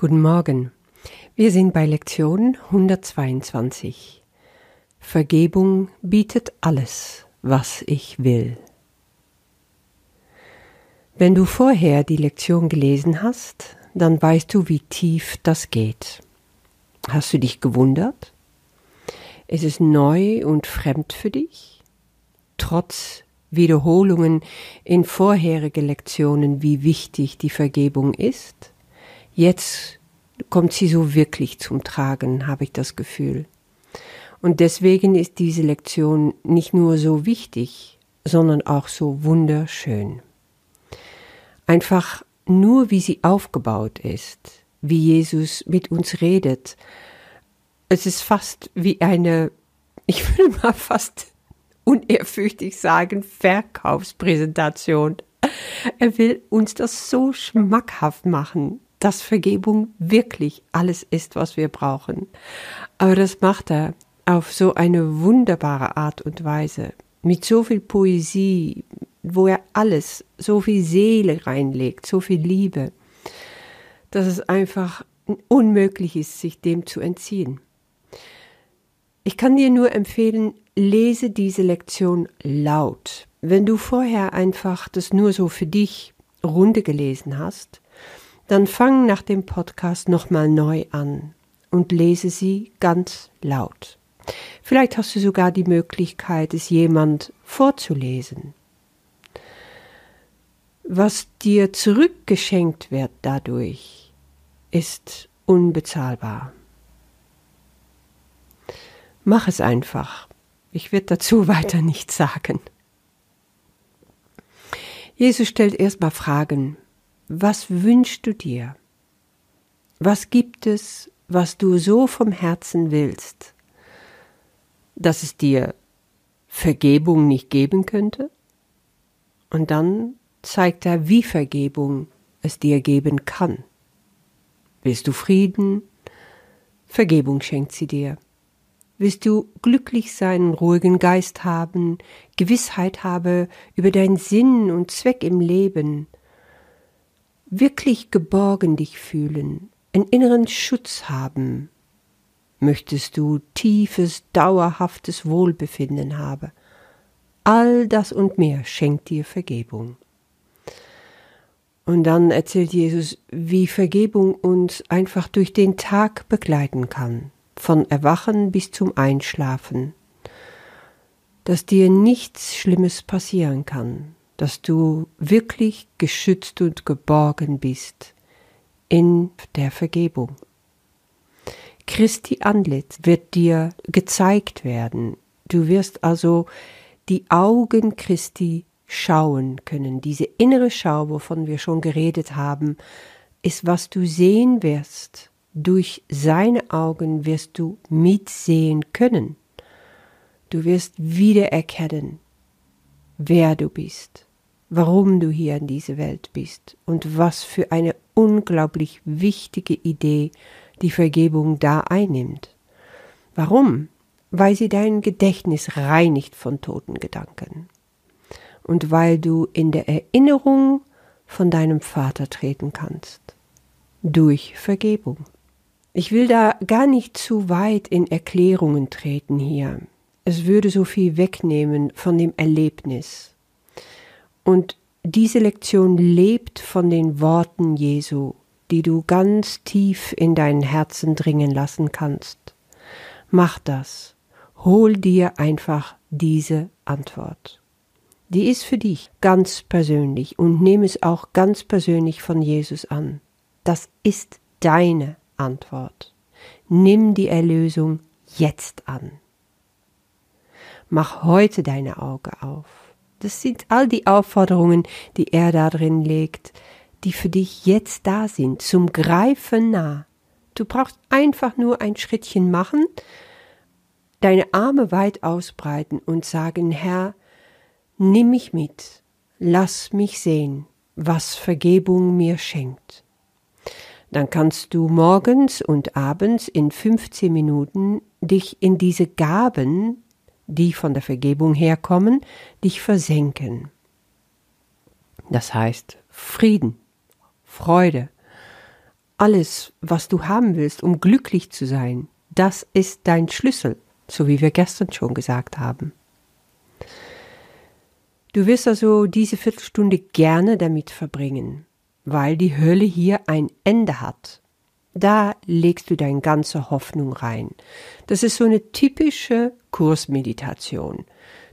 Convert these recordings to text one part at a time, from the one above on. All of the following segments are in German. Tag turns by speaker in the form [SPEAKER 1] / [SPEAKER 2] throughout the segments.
[SPEAKER 1] Guten Morgen. Wir sind bei Lektion 122. Vergebung bietet alles, was ich will. Wenn du vorher die Lektion gelesen hast, dann weißt du, wie tief das geht. Hast du dich gewundert? Ist es neu und fremd für dich? Trotz Wiederholungen in vorherige Lektionen, wie wichtig die Vergebung ist? Jetzt kommt sie so wirklich zum Tragen, habe ich das Gefühl. Und deswegen ist diese Lektion nicht nur so wichtig, sondern auch so wunderschön. Einfach nur wie sie aufgebaut ist, wie Jesus mit uns redet. Es ist fast wie eine, ich will mal fast unehrfürchtig sagen, Verkaufspräsentation. Er will uns das so schmackhaft machen, dass Vergebung wirklich alles ist, was wir brauchen. Aber das macht er auf so eine wunderbare Art und Weise, mit so viel Poesie, wo er alles, so viel Seele reinlegt, so viel Liebe, dass es einfach unmöglich ist, sich dem zu entziehen. Ich kann dir nur empfehlen, lese diese Lektion laut. Wenn du vorher einfach das nur so für dich Runde gelesen hast, dann fang nach dem Podcast nochmal neu an und lese sie ganz laut. Vielleicht hast du sogar die Möglichkeit, es jemand vorzulesen. Was dir zurückgeschenkt wird dadurch, ist unbezahlbar. Mach es einfach. Ich werde dazu weiter nichts sagen. Jesus stellt erstmal Fragen was wünschst du dir? Was gibt es, was du so vom Herzen willst, dass es dir Vergebung nicht geben könnte? Und dann zeigt er, wie Vergebung es dir geben kann. Willst du Frieden? Vergebung schenkt sie dir. Willst du glücklich sein, ruhigen Geist haben, Gewissheit habe über deinen Sinn und Zweck im Leben, wirklich geborgen dich fühlen, einen inneren Schutz haben, möchtest du tiefes, dauerhaftes Wohlbefinden haben. All das und mehr schenkt dir Vergebung. Und dann erzählt Jesus, wie Vergebung uns einfach durch den Tag begleiten kann, von Erwachen bis zum Einschlafen, dass dir nichts Schlimmes passieren kann, dass du wirklich geschützt und geborgen bist in der Vergebung. Christi Antlitz wird dir gezeigt werden. Du wirst also die Augen Christi schauen können. Diese innere Schau, wovon wir schon geredet haben, ist, was du sehen wirst. Durch seine Augen wirst du mitsehen können. Du wirst wiedererkennen, wer du bist warum du hier in diese Welt bist und was für eine unglaublich wichtige Idee die Vergebung da einnimmt. Warum? Weil sie dein Gedächtnis reinigt von toten Gedanken und weil du in der Erinnerung von deinem Vater treten kannst. Durch Vergebung. Ich will da gar nicht zu weit in Erklärungen treten hier. Es würde so viel wegnehmen von dem Erlebnis. Und diese Lektion lebt von den Worten Jesu, die du ganz tief in dein Herzen dringen lassen kannst. Mach das. Hol dir einfach diese Antwort. Die ist für dich ganz persönlich und nimm es auch ganz persönlich von Jesus an. Das ist deine Antwort. Nimm die Erlösung jetzt an. Mach heute deine Augen auf. Das sind all die Aufforderungen, die er da drin legt, die für dich jetzt da sind, zum Greifen nah. Du brauchst einfach nur ein Schrittchen machen, deine Arme weit ausbreiten und sagen, Herr, nimm mich mit, lass mich sehen, was Vergebung mir schenkt. Dann kannst du morgens und abends in 15 Minuten dich in diese Gaben die von der Vergebung herkommen, dich versenken. Das heißt Frieden, Freude, alles, was du haben willst, um glücklich zu sein. Das ist dein Schlüssel, so wie wir gestern schon gesagt haben. Du wirst also diese Viertelstunde gerne damit verbringen, weil die Hölle hier ein Ende hat. Da legst du deine ganze Hoffnung rein. Das ist so eine typische Kursmeditation.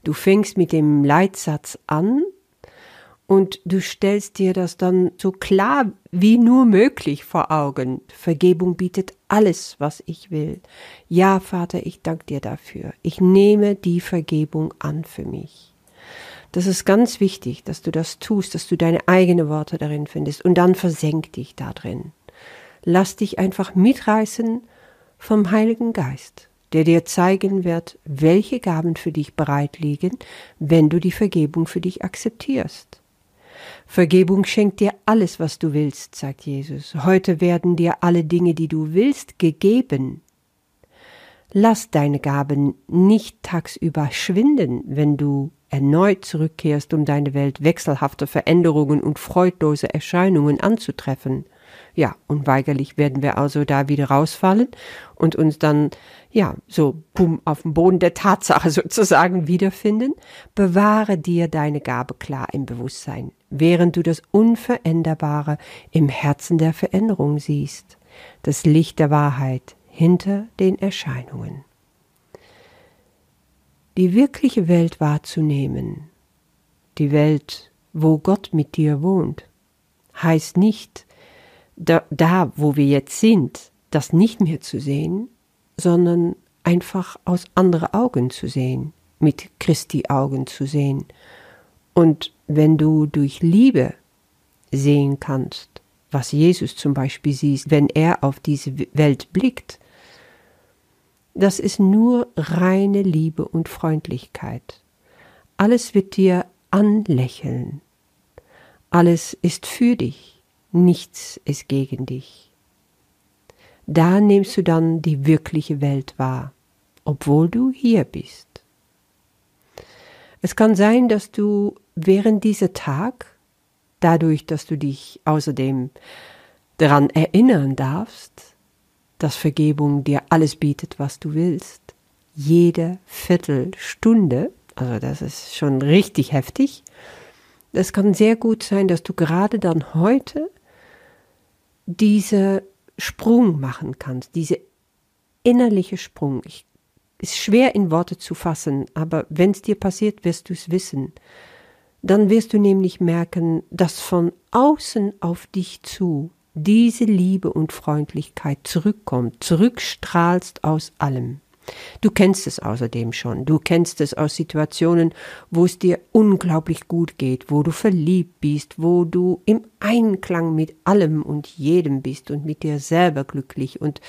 [SPEAKER 1] Du fängst mit dem Leitsatz an und du stellst dir das dann so klar wie nur möglich vor Augen. Vergebung bietet alles, was ich will. Ja, Vater, ich danke dir dafür. Ich nehme die Vergebung an für mich. Das ist ganz wichtig, dass du das tust, dass du deine eigenen Worte darin findest und dann versenk dich da drin. Lass dich einfach mitreißen vom Heiligen Geist, der dir zeigen wird, welche Gaben für dich bereit liegen, wenn du die Vergebung für dich akzeptierst. Vergebung schenkt dir alles, was du willst, sagt Jesus. Heute werden dir alle Dinge, die du willst, gegeben. Lass deine Gaben nicht tagsüber schwinden, wenn du erneut zurückkehrst, um deine Welt wechselhafter Veränderungen und freudlose Erscheinungen anzutreffen. Ja, unweigerlich werden wir also da wieder rausfallen und uns dann, ja, so bumm auf dem Boden der Tatsache sozusagen wiederfinden. Bewahre dir deine Gabe klar im Bewusstsein, während du das Unveränderbare im Herzen der Veränderung siehst, das Licht der Wahrheit hinter den Erscheinungen. Die wirkliche Welt wahrzunehmen, die Welt, wo Gott mit dir wohnt, heißt nicht, da, da, wo wir jetzt sind, das nicht mehr zu sehen, sondern einfach aus anderen Augen zu sehen, mit Christi Augen zu sehen. Und wenn du durch Liebe sehen kannst, was Jesus zum Beispiel sieht, wenn er auf diese Welt blickt, das ist nur reine Liebe und Freundlichkeit. Alles wird dir anlächeln. Alles ist für dich nichts ist gegen dich. Da nimmst du dann die wirkliche Welt wahr, obwohl du hier bist. Es kann sein, dass du während dieser Tag, dadurch, dass du dich außerdem daran erinnern darfst, dass Vergebung dir alles bietet, was du willst, jede Viertelstunde, also das ist schon richtig heftig, es kann sehr gut sein, dass du gerade dann heute diese Sprung machen kannst, diese innerliche Sprung. Ich, ist schwer in Worte zu fassen, aber wenn es dir passiert, wirst du es wissen. Dann wirst du nämlich merken, dass von außen auf dich zu diese Liebe und Freundlichkeit zurückkommt, zurückstrahlst aus allem. Du kennst es außerdem schon. Du kennst es aus Situationen, wo es dir unglaublich gut geht, wo du verliebt bist, wo du im Einklang mit allem und jedem bist und mit dir selber glücklich und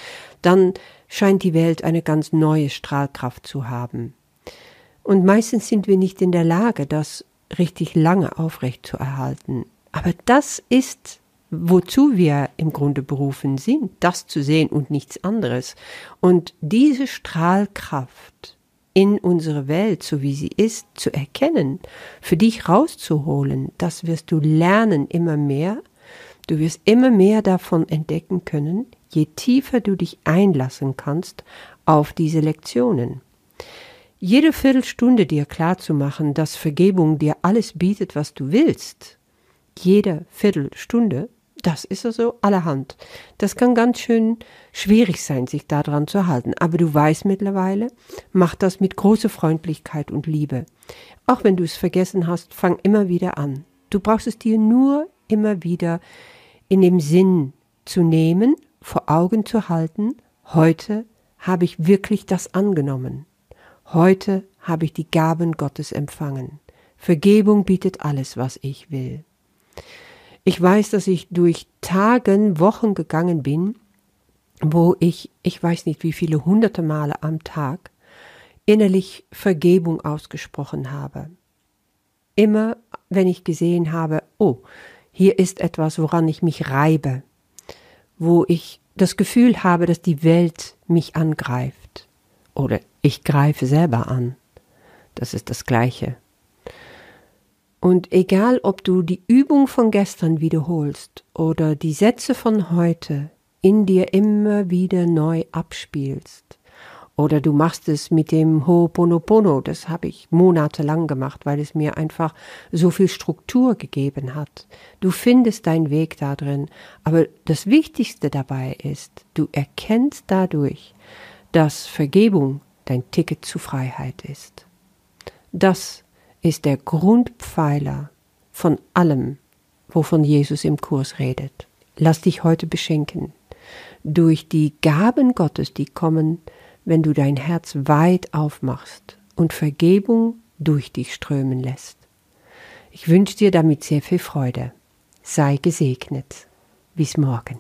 [SPEAKER 1] dann scheint die Welt eine ganz neue Strahlkraft zu haben. Und meistens sind wir nicht in der Lage, das richtig lange aufrecht zu erhalten. Aber das ist wozu wir im Grunde berufen sind, das zu sehen und nichts anderes. Und diese Strahlkraft in unsere Welt, so wie sie ist, zu erkennen, für dich rauszuholen, das wirst du lernen immer mehr. Du wirst immer mehr davon entdecken können, je tiefer du dich einlassen kannst auf diese Lektionen. Jede Viertelstunde dir klar zu machen, dass Vergebung dir alles bietet, was du willst, jede Viertelstunde das ist also allerhand. Das kann ganz schön schwierig sein, sich daran zu halten. Aber du weißt mittlerweile, mach das mit großer Freundlichkeit und Liebe. Auch wenn du es vergessen hast, fang immer wieder an. Du brauchst es dir nur immer wieder in dem Sinn zu nehmen, vor Augen zu halten. Heute habe ich wirklich das angenommen. Heute habe ich die Gaben Gottes empfangen. Vergebung bietet alles, was ich will. Ich weiß, dass ich durch Tagen, Wochen gegangen bin, wo ich, ich weiß nicht wie viele hunderte Male am Tag, innerlich Vergebung ausgesprochen habe. Immer, wenn ich gesehen habe, oh, hier ist etwas, woran ich mich reibe, wo ich das Gefühl habe, dass die Welt mich angreift oder ich greife selber an. Das ist das Gleiche. Und egal, ob du die Übung von gestern wiederholst oder die Sätze von heute, in dir immer wieder neu abspielst. Oder du machst es mit dem Ho'oponopono, das habe ich monatelang gemacht, weil es mir einfach so viel Struktur gegeben hat. Du findest deinen Weg da drin, aber das Wichtigste dabei ist, du erkennst dadurch, dass Vergebung dein Ticket zu Freiheit ist. Das ist der Grundpfeiler von allem, wovon Jesus im Kurs redet. Lass dich heute beschenken durch die Gaben Gottes, die kommen, wenn du dein Herz weit aufmachst und Vergebung durch dich strömen lässt. Ich wünsche dir damit sehr viel Freude. Sei gesegnet. Bis morgen.